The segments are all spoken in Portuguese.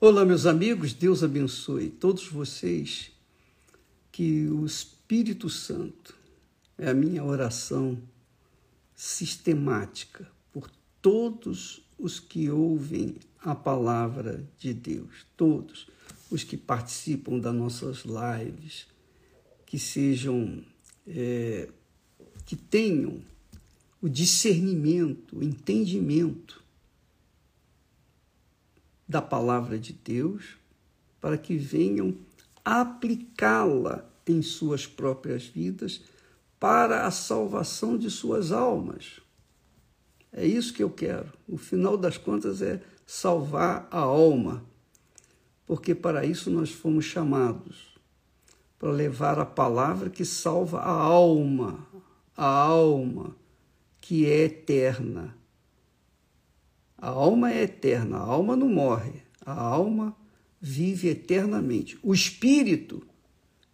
Olá, meus amigos, Deus abençoe todos vocês. Que o Espírito Santo é a minha oração sistemática por todos os que ouvem a palavra de Deus, todos os que participam das nossas lives, que sejam, é, que tenham o discernimento, o entendimento da palavra de Deus, para que venham aplicá-la em suas próprias vidas para a salvação de suas almas. É isso que eu quero. O final das contas é salvar a alma, porque para isso nós fomos chamados para levar a palavra que salva a alma, a alma que é eterna. A alma é eterna, a alma não morre, a alma vive eternamente. O espírito,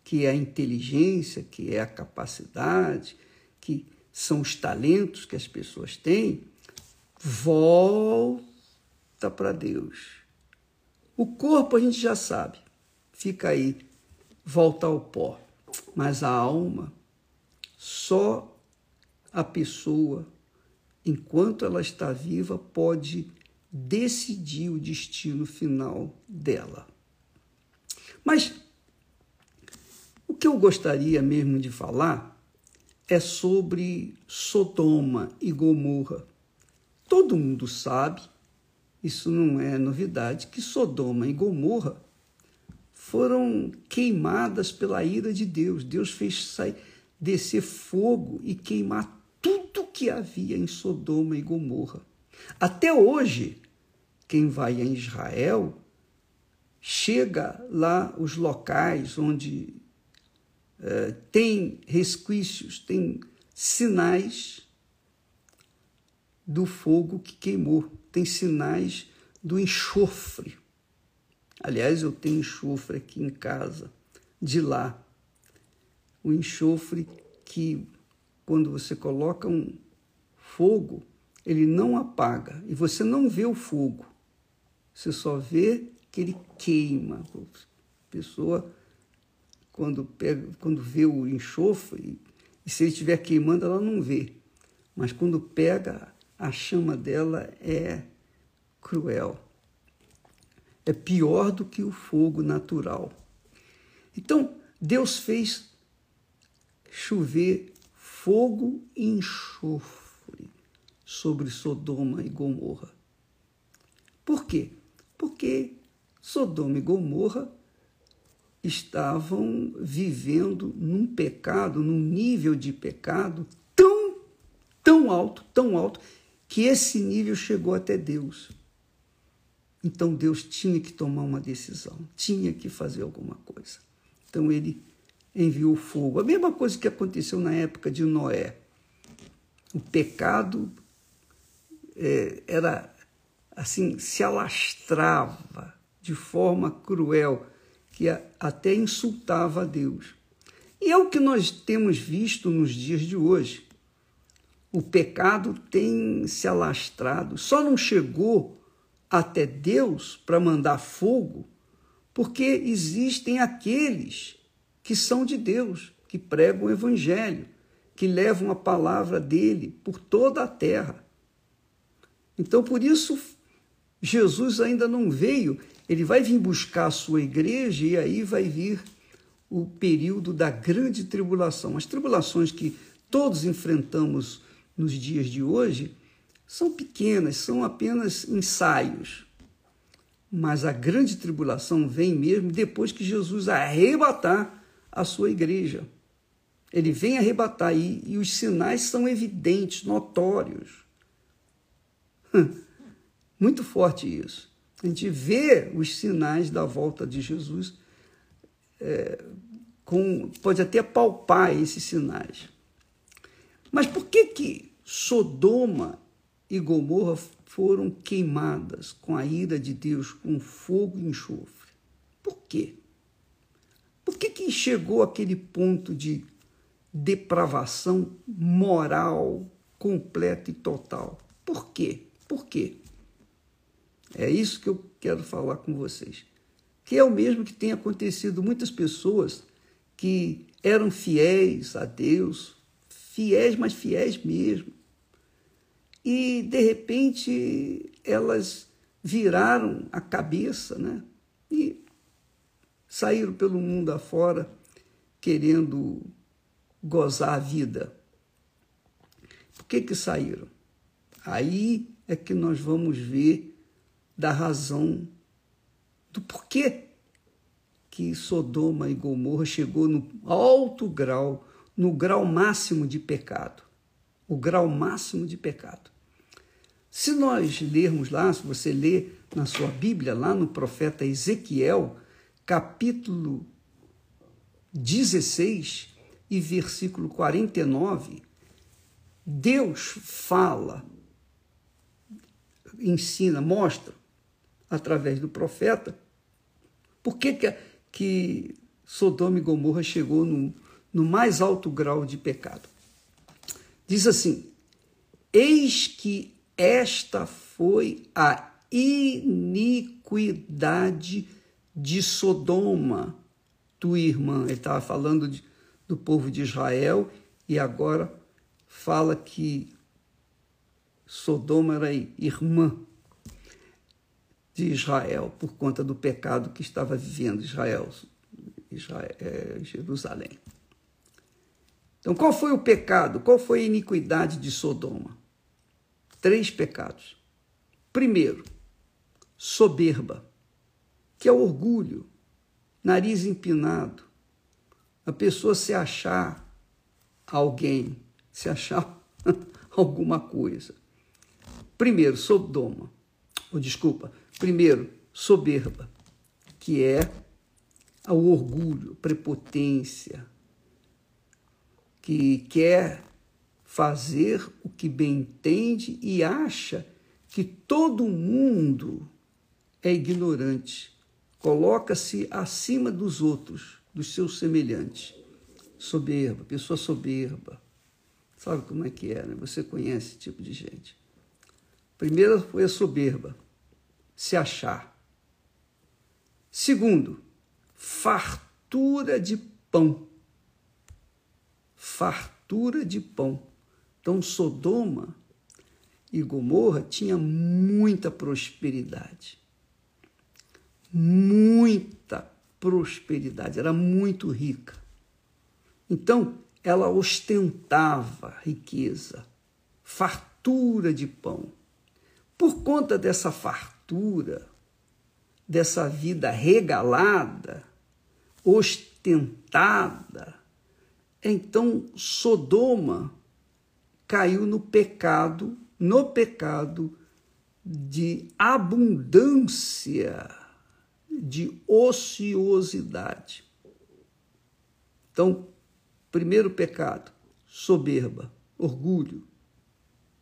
que é a inteligência, que é a capacidade, que são os talentos que as pessoas têm, volta para Deus. O corpo a gente já sabe, fica aí, volta ao pó. Mas a alma, só a pessoa enquanto ela está viva, pode decidir o destino final dela. Mas o que eu gostaria mesmo de falar é sobre Sodoma e Gomorra. Todo mundo sabe, isso não é novidade, que Sodoma e Gomorra foram queimadas pela ira de Deus. Deus fez sair, descer fogo e queimar tudo que havia em Sodoma e Gomorra. Até hoje, quem vai a Israel chega lá os locais onde é, tem resquícios, tem sinais do fogo que queimou, tem sinais do enxofre. Aliás, eu tenho enxofre aqui em casa, de lá. O enxofre que quando você coloca um fogo, ele não apaga e você não vê o fogo. Você só vê que ele queima. A pessoa, quando, pega, quando vê o enxofre, e se ele estiver queimando, ela não vê. Mas quando pega, a chama dela é cruel. É pior do que o fogo natural. Então, Deus fez chover fogo e enxofre sobre Sodoma e Gomorra. Por quê? Porque Sodoma e Gomorra estavam vivendo num pecado, num nível de pecado tão, tão alto, tão alto, que esse nível chegou até Deus. Então Deus tinha que tomar uma decisão, tinha que fazer alguma coisa. Então ele enviou fogo. A mesma coisa que aconteceu na época de Noé. O pecado é, era assim, se alastrava de forma cruel, que até insultava a Deus. E é o que nós temos visto nos dias de hoje. O pecado tem se alastrado, só não chegou até Deus para mandar fogo, porque existem aqueles que são de Deus, que pregam o Evangelho, que levam a palavra dele por toda a terra. Então, por isso, Jesus ainda não veio, ele vai vir buscar a sua igreja e aí vai vir o período da grande tribulação. As tribulações que todos enfrentamos nos dias de hoje são pequenas, são apenas ensaios. Mas a grande tribulação vem mesmo depois que Jesus arrebatar a sua igreja. Ele vem arrebatar e, e os sinais são evidentes, notórios. Muito forte isso. A gente vê os sinais da volta de Jesus, é, com, pode até palpar esses sinais. Mas por que que Sodoma e Gomorra foram queimadas com a ira de Deus, com fogo e enxofre? Por quê? Por que, que chegou aquele ponto de depravação moral completa e total? Por quê? Por quê? É isso que eu quero falar com vocês. Que é o mesmo que tem acontecido muitas pessoas que eram fiéis a Deus, fiéis, mas fiéis mesmo. E de repente elas viraram a cabeça, né? Saíram pelo mundo afora querendo gozar a vida. Por que que saíram? Aí é que nós vamos ver da razão do porquê que Sodoma e Gomorra chegou no alto grau, no grau máximo de pecado. O grau máximo de pecado. Se nós lermos lá, se você ler na sua Bíblia, lá no profeta Ezequiel, capítulo 16 e versículo 49, Deus fala, ensina, mostra, através do profeta, por que, que, Sodoma e Gomorra chegou no, no mais alto grau de pecado. Diz assim: Eis que esta foi a iniquidade de Sodoma, tua irmã. Ele estava falando de, do povo de Israel e agora fala que Sodoma era irmã de Israel por conta do pecado que estava vivendo Israel, Israel é, Jerusalém. Então, qual foi o pecado? Qual foi a iniquidade de Sodoma? três pecados. Primeiro, soberba, que é o orgulho, nariz empinado, a pessoa se achar alguém, se achar alguma coisa. Primeiro, Sodoma, ou desculpa, primeiro, soberba, que é o orgulho, prepotência, que quer fazer o que bem entende e acha que todo mundo é ignorante, coloca-se acima dos outros, dos seus semelhantes. Soberba, pessoa soberba. Sabe como é que é, né? Você conhece esse tipo de gente. Primeiro foi a soberba, se achar. Segundo, fartura de pão. Fartura de pão. Então, Sodoma e Gomorra tinha muita prosperidade. Muita prosperidade, era muito rica. Então, ela ostentava riqueza, fartura de pão. Por conta dessa fartura, dessa vida regalada, ostentada, então Sodoma caiu no pecado, no pecado de abundância, de ociosidade. Então, primeiro pecado, soberba, orgulho,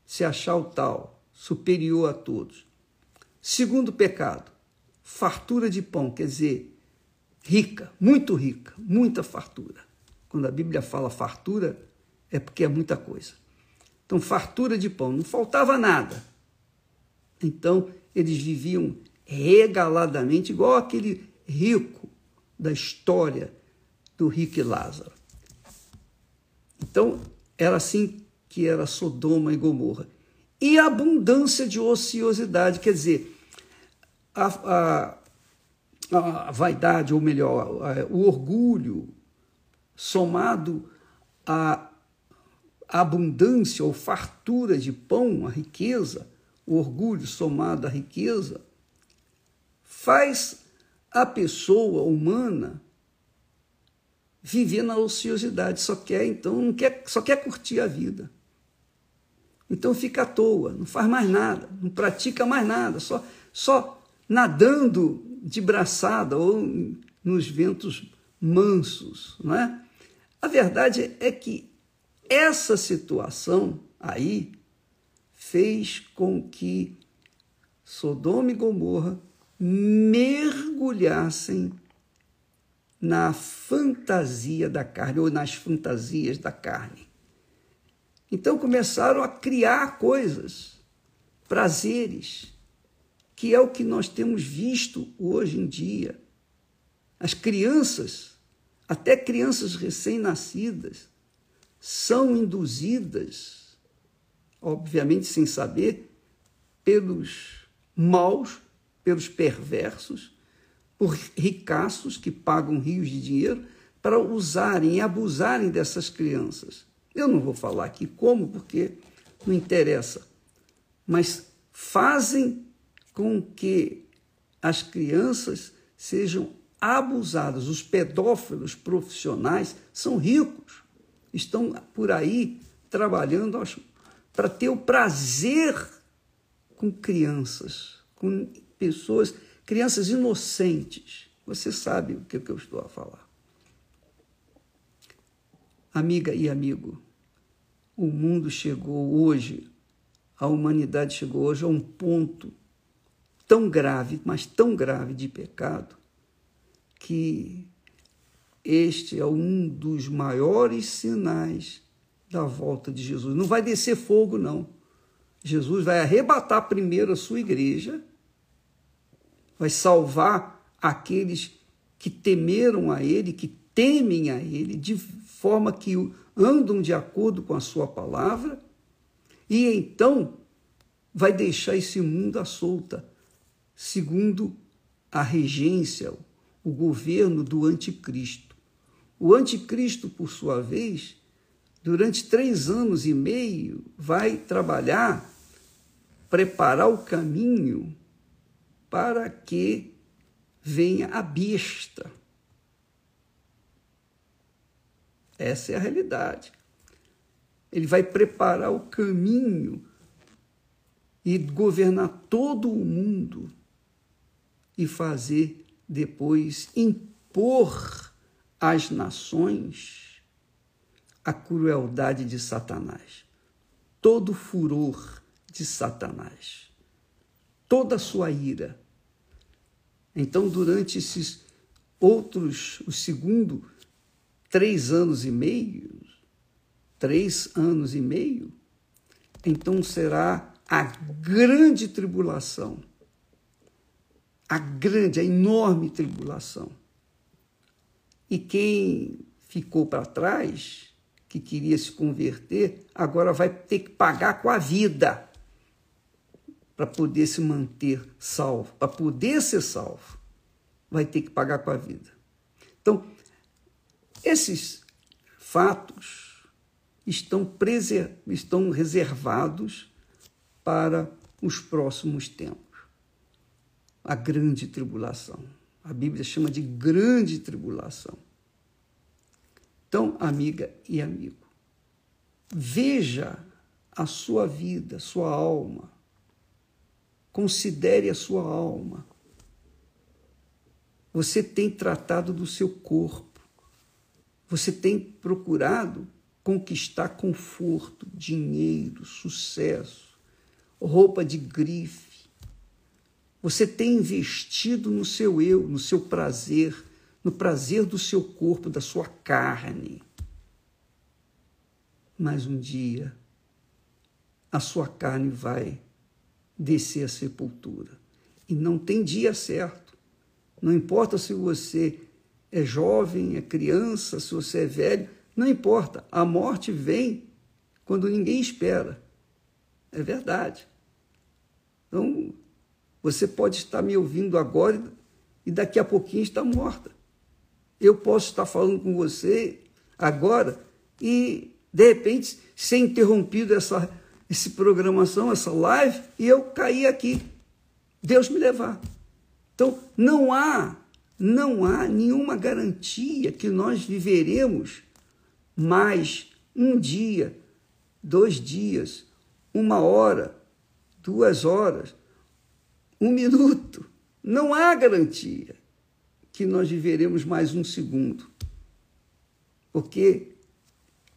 se achar o tal, superior a todos. Segundo pecado, fartura de pão, quer dizer, rica, muito rica, muita fartura. Quando a Bíblia fala fartura, é porque é muita coisa. Então, fartura de pão, não faltava nada. Então, eles viviam regaladamente, igual aquele rico da história do rico e Lázaro. Então, era assim que era Sodoma e Gomorra. E abundância de ociosidade, quer dizer, a, a, a vaidade, ou melhor, o orgulho, somado a a abundância ou fartura de pão, a riqueza, o orgulho somado à riqueza, faz a pessoa humana viver na ociosidade, só quer então, não quer, só quer curtir a vida. Então fica à toa, não faz mais nada, não pratica mais nada, só, só nadando de braçada ou nos ventos mansos, não é? A verdade é que essa situação aí fez com que Sodoma e Gomorra mergulhassem na fantasia da carne, ou nas fantasias da carne. Então começaram a criar coisas, prazeres, que é o que nós temos visto hoje em dia. As crianças, até crianças recém-nascidas, são induzidas, obviamente sem saber, pelos maus, pelos perversos, por ricaços que pagam rios de dinheiro para usarem e abusarem dessas crianças. Eu não vou falar aqui como, porque não interessa, mas fazem com que as crianças sejam abusadas. Os pedófilos profissionais são ricos, estão por aí trabalhando para ter o prazer com crianças, com pessoas, crianças inocentes. Você sabe o que eu estou a falar. Amiga e amigo, o mundo chegou hoje, a humanidade chegou hoje a um ponto tão grave, mas tão grave de pecado, que este é um dos maiores sinais da volta de Jesus. Não vai descer fogo, não. Jesus vai arrebatar primeiro a sua igreja, vai salvar aqueles que temeram a Ele, que temem a Ele, de forma que andam de acordo com a Sua palavra, e então vai deixar esse mundo à solta segundo a regência, o governo do anticristo. O anticristo, por sua vez, durante três anos e meio, vai trabalhar, preparar o caminho para que venha a besta. Essa é a realidade. Ele vai preparar o caminho e governar todo o mundo e fazer depois impor às nações a crueldade de Satanás, todo o furor de Satanás, toda a sua ira. Então, durante esses outros, o segundo, três anos e meio, três anos e meio, então será a grande tribulação a grande, a enorme tribulação. E quem ficou para trás, que queria se converter, agora vai ter que pagar com a vida para poder se manter salvo, para poder ser salvo, vai ter que pagar com a vida. Então, esses fatos estão, preser estão reservados para os próximos tempos a grande tribulação. A Bíblia chama de grande tribulação. Então, amiga e amigo, veja a sua vida, sua alma. Considere a sua alma. Você tem tratado do seu corpo. Você tem procurado conquistar conforto, dinheiro, sucesso, roupa de grife você tem investido no seu eu, no seu prazer, no prazer do seu corpo, da sua carne. Mas um dia a sua carne vai descer à sepultura. E não tem dia certo. Não importa se você é jovem, é criança, se você é velho, não importa. A morte vem quando ninguém espera. É verdade. Então, você pode estar me ouvindo agora e daqui a pouquinho está morta. Eu posso estar falando com você agora e, de repente, ser interrompido essa, essa programação, essa live, e eu cair aqui. Deus me levar. Então, não há, não há nenhuma garantia que nós viveremos mais um dia, dois dias, uma hora, duas horas um minuto. Não há garantia que nós viveremos mais um segundo. Porque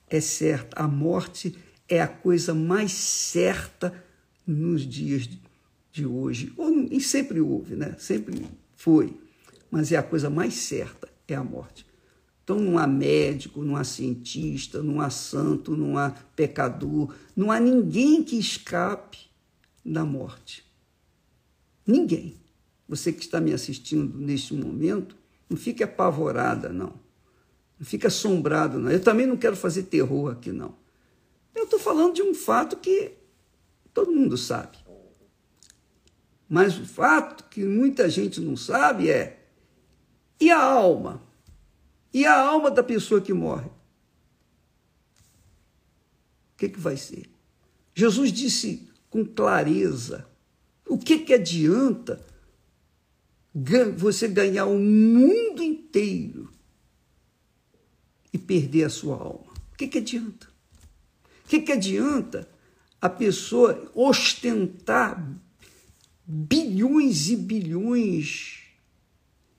é certo, a morte é a coisa mais certa nos dias de hoje. Ou, e sempre houve, né? Sempre foi. Mas é a coisa mais certa, é a morte. Então não há médico, não há cientista, não há santo, não há pecador, não há ninguém que escape da morte. Ninguém. Você que está me assistindo neste momento, não fique apavorada, não. Não fique assombrado, não. Eu também não quero fazer terror aqui, não. Eu estou falando de um fato que todo mundo sabe. Mas o fato que muita gente não sabe é: e a alma? E a alma da pessoa que morre? O que, que vai ser? Jesus disse com clareza: o que, que adianta você ganhar o mundo inteiro e perder a sua alma? O que, que adianta? O que, que adianta a pessoa ostentar bilhões e bilhões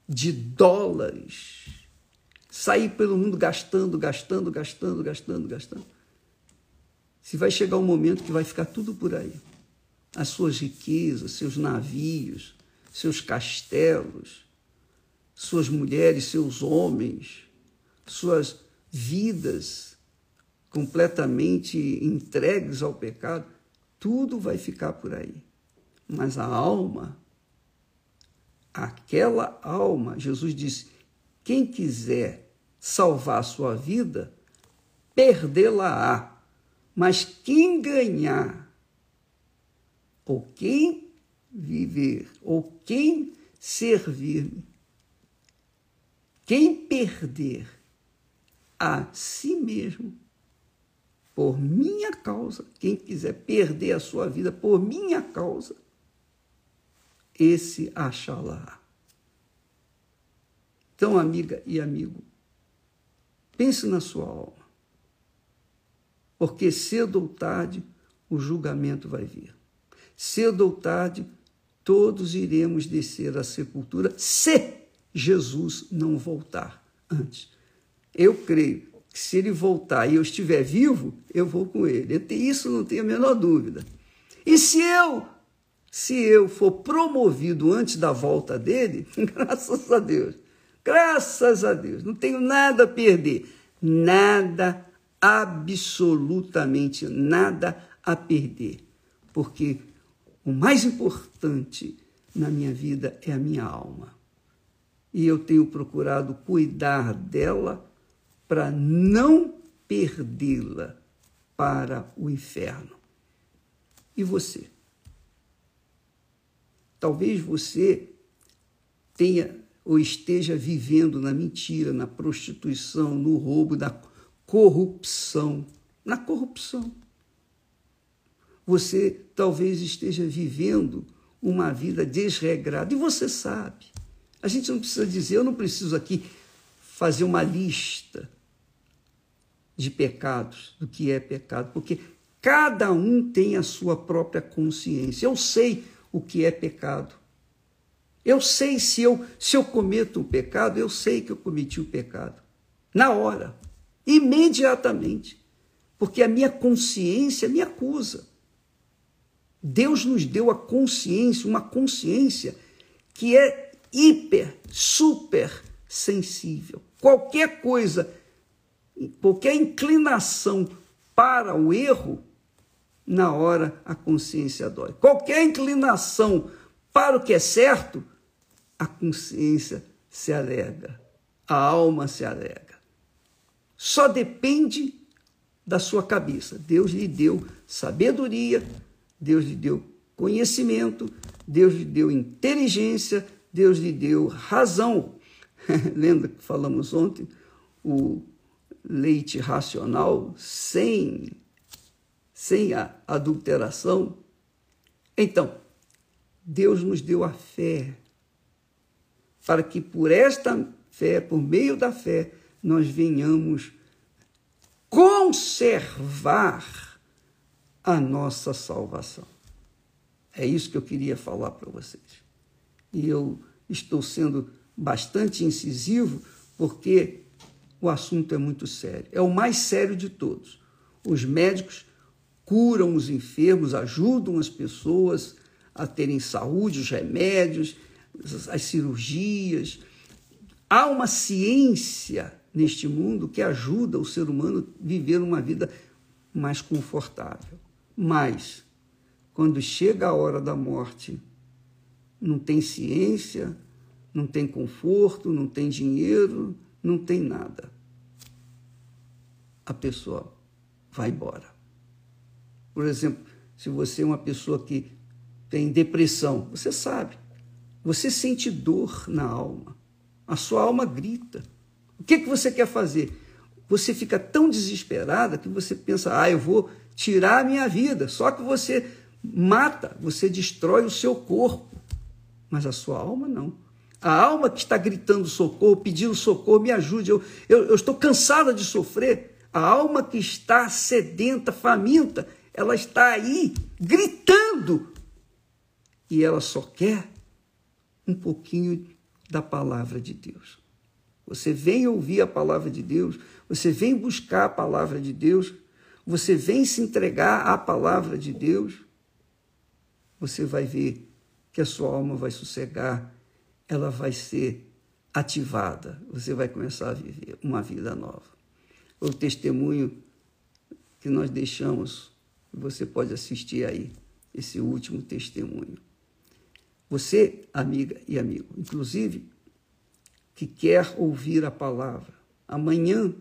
de dólares, sair pelo mundo gastando, gastando, gastando, gastando, gastando? Se vai chegar um momento que vai ficar tudo por aí. As suas riquezas, seus navios, seus castelos, suas mulheres, seus homens, suas vidas completamente entregues ao pecado, tudo vai ficar por aí. Mas a alma, aquela alma, Jesus disse: quem quiser salvar a sua vida, perdê-la-á. Mas quem ganhar, ou quem viver, ou quem servir-me, quem perder a si mesmo, por minha causa, quem quiser perder a sua vida por minha causa, esse achará. Então, amiga e amigo, pense na sua alma porque cedo ou tarde o julgamento vai vir. Cedo ou tarde todos iremos descer à sepultura se Jesus não voltar antes. Eu creio que se ele voltar e eu estiver vivo, eu vou com ele. Isso não tenho a menor dúvida. E se eu, se eu for promovido antes da volta dele, graças a Deus, graças a Deus, não tenho nada a perder, nada absolutamente nada a perder, porque o mais importante na minha vida é a minha alma. E eu tenho procurado cuidar dela para não perdê-la para o inferno. E você? Talvez você tenha ou esteja vivendo na mentira, na prostituição, no roubo, na corrupção. Na corrupção. Você talvez esteja vivendo uma vida desregrada, e você sabe. A gente não precisa dizer, eu não preciso aqui fazer uma lista de pecados, do que é pecado, porque cada um tem a sua própria consciência. Eu sei o que é pecado. Eu sei se eu se eu cometo um pecado, eu sei que eu cometi o um pecado. Na hora imediatamente, porque a minha consciência me acusa. Deus nos deu a consciência, uma consciência que é hiper, super sensível. Qualquer coisa, qualquer inclinação para o erro, na hora a consciência dói. Qualquer inclinação para o que é certo, a consciência se alega, a alma se alega só depende da sua cabeça. Deus lhe deu sabedoria, Deus lhe deu conhecimento, Deus lhe deu inteligência, Deus lhe deu razão. Lembra que falamos ontem? O leite racional sem, sem a adulteração. Então, Deus nos deu a fé, para que por esta fé, por meio da fé, nós venhamos conservar a nossa salvação. É isso que eu queria falar para vocês. E eu estou sendo bastante incisivo porque o assunto é muito sério. É o mais sério de todos. Os médicos curam os enfermos, ajudam as pessoas a terem saúde, os remédios, as cirurgias. Há uma ciência neste mundo que ajuda o ser humano a viver uma vida mais confortável. Mas, quando chega a hora da morte, não tem ciência, não tem conforto, não tem dinheiro, não tem nada. A pessoa vai embora. Por exemplo, se você é uma pessoa que tem depressão, você sabe, você sente dor na alma, a sua alma grita. O que, que você quer fazer? Você fica tão desesperada que você pensa, ah, eu vou tirar a minha vida. Só que você mata, você destrói o seu corpo, mas a sua alma não. A alma que está gritando socorro, pedindo socorro, me ajude, eu, eu, eu estou cansada de sofrer. A alma que está sedenta, faminta, ela está aí gritando e ela só quer um pouquinho da palavra de Deus. Você vem ouvir a palavra de Deus, você vem buscar a palavra de Deus, você vem se entregar à palavra de Deus, você vai ver que a sua alma vai sossegar, ela vai ser ativada, você vai começar a viver uma vida nova. O testemunho que nós deixamos, você pode assistir aí, esse último testemunho. Você, amiga e amigo, inclusive, que quer ouvir a palavra, amanhã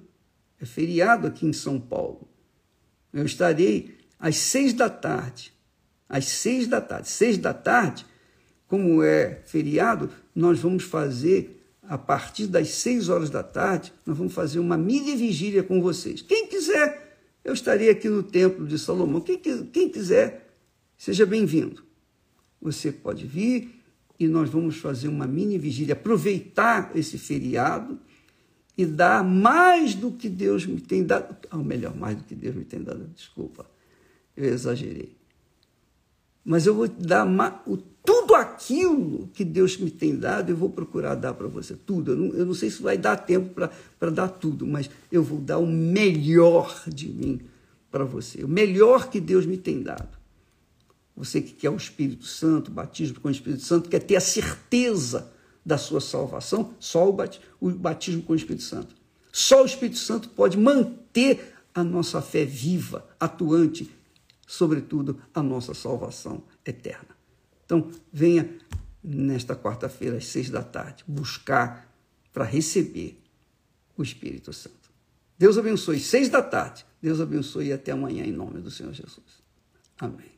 é feriado aqui em São Paulo. Eu estarei às seis da tarde. Às seis da tarde. Seis da tarde, como é feriado, nós vamos fazer, a partir das seis horas da tarde, nós vamos fazer uma mini vigília com vocês. Quem quiser, eu estarei aqui no Templo de Salomão. Quem, quem quiser, seja bem-vindo. Você pode vir e nós vamos fazer uma mini vigília, aproveitar esse feriado e dar mais do que Deus me tem dado. Ou melhor, mais do que Deus me tem dado, desculpa, eu exagerei. Mas eu vou dar o, tudo aquilo que Deus me tem dado, eu vou procurar dar para você. Tudo. Eu não, eu não, sei se vai dar tempo para dar tudo, mas eu vou dar o melhor de mim para você. O melhor que Deus me tem dado. Você que quer o Espírito Santo, batismo com o Espírito Santo, quer ter a certeza da sua salvação, só o batismo com o Espírito Santo. Só o Espírito Santo pode manter a nossa fé viva, atuante, sobretudo a nossa salvação eterna. Então, venha nesta quarta-feira, às seis da tarde, buscar para receber o Espírito Santo. Deus abençoe. Seis da tarde. Deus abençoe e até amanhã, em nome do Senhor Jesus. Amém.